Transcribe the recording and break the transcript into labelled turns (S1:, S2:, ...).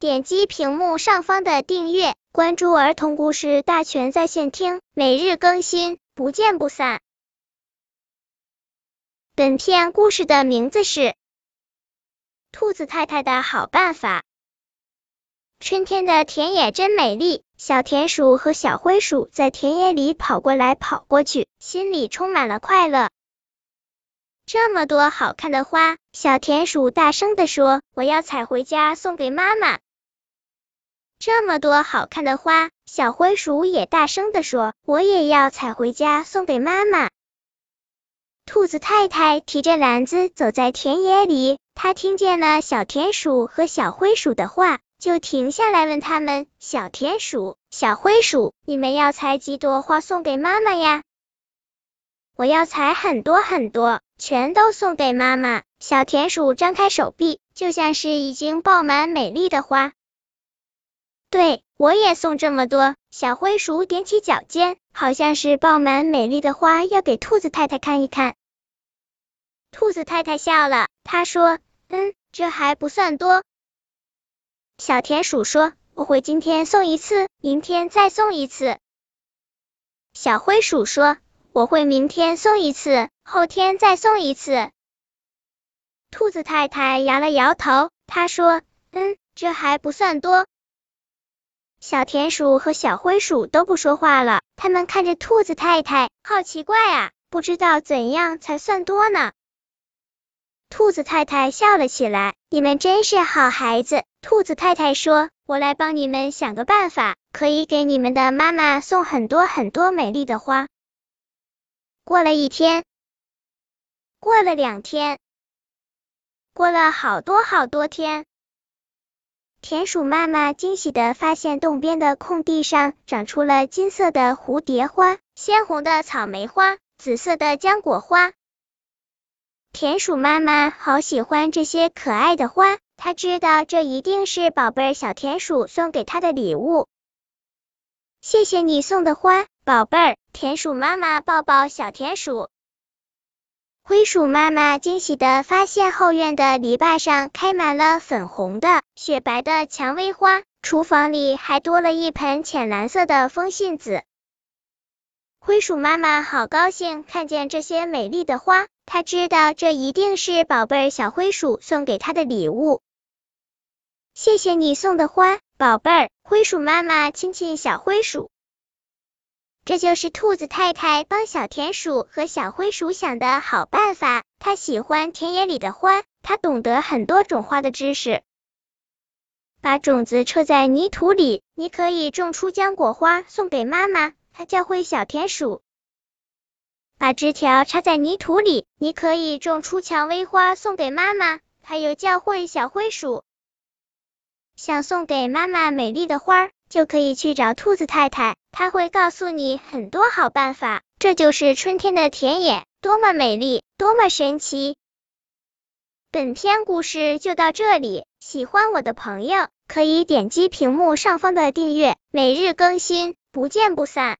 S1: 点击屏幕上方的订阅，关注儿童故事大全在线听，每日更新，不见不散。本片故事的名字是《兔子太太的好办法》。春天的田野真美丽，小田鼠和小灰鼠在田野里跑过来跑过去，心里充满了快乐。这么多好看的花，小田鼠大声地说：“我要采回家送给妈妈。”这么多好看的花，小灰鼠也大声地说：“我也要采回家送给妈妈。”兔子太太提着篮子走在田野里，她听见了小田鼠和小灰鼠的话，就停下来问他们：“小田鼠、小灰鼠，你们要采几朵花送给妈妈呀？”我要采很多很多，全都送给妈妈。小田鼠张开手臂，就像是已经爆满美丽的花。对，我也送这么多。小灰鼠踮起脚尖，好像是爆满美丽的花，要给兔子太太看一看。兔子太太笑了，她说：“嗯，这还不算多。”小田鼠说：“我会今天送一次，明天再送一次。”小灰鼠说。我会明天送一次，后天再送一次。兔子太太摇了摇头，她说：“嗯，这还不算多。”小田鼠和小灰鼠都不说话了，他们看着兔子太太，好奇怪啊，不知道怎样才算多呢。兔子太太笑了起来：“你们真是好孩子。”兔子太太说：“我来帮你们想个办法，可以给你们的妈妈送很多很多美丽的花。”过了一天，过了两天，过了好多好多天，田鼠妈妈惊喜的发现洞边的空地上长出了金色的蝴蝶花、鲜红的草莓花、紫色的浆果花。田鼠妈妈好喜欢这些可爱的花，她知道这一定是宝贝小田鼠送给她的礼物。谢谢你送的花，宝贝儿。田鼠妈妈抱抱小田鼠。灰鼠妈妈惊喜的发现后院的篱笆上开满了粉红的、雪白的蔷薇花，厨房里还多了一盆浅蓝色的风信子。灰鼠妈妈好高兴看见这些美丽的花，她知道这一定是宝贝小灰鼠送给她的礼物。谢谢你送的花。宝贝儿，灰鼠妈妈亲亲小灰鼠。这就是兔子太太帮小田鼠和小灰鼠想的好办法。她喜欢田野里的花，她懂得很多种花的知识。把种子撤在泥土里，你可以种出浆果花送给妈妈。她教会小田鼠。把枝条插在泥土里，你可以种出蔷薇花送给妈妈。她又教会小灰鼠。想送给妈妈美丽的花儿，就可以去找兔子太太，她会告诉你很多好办法。这就是春天的田野，多么美丽，多么神奇！本篇故事就到这里，喜欢我的朋友可以点击屏幕上方的订阅，每日更新，不见不散。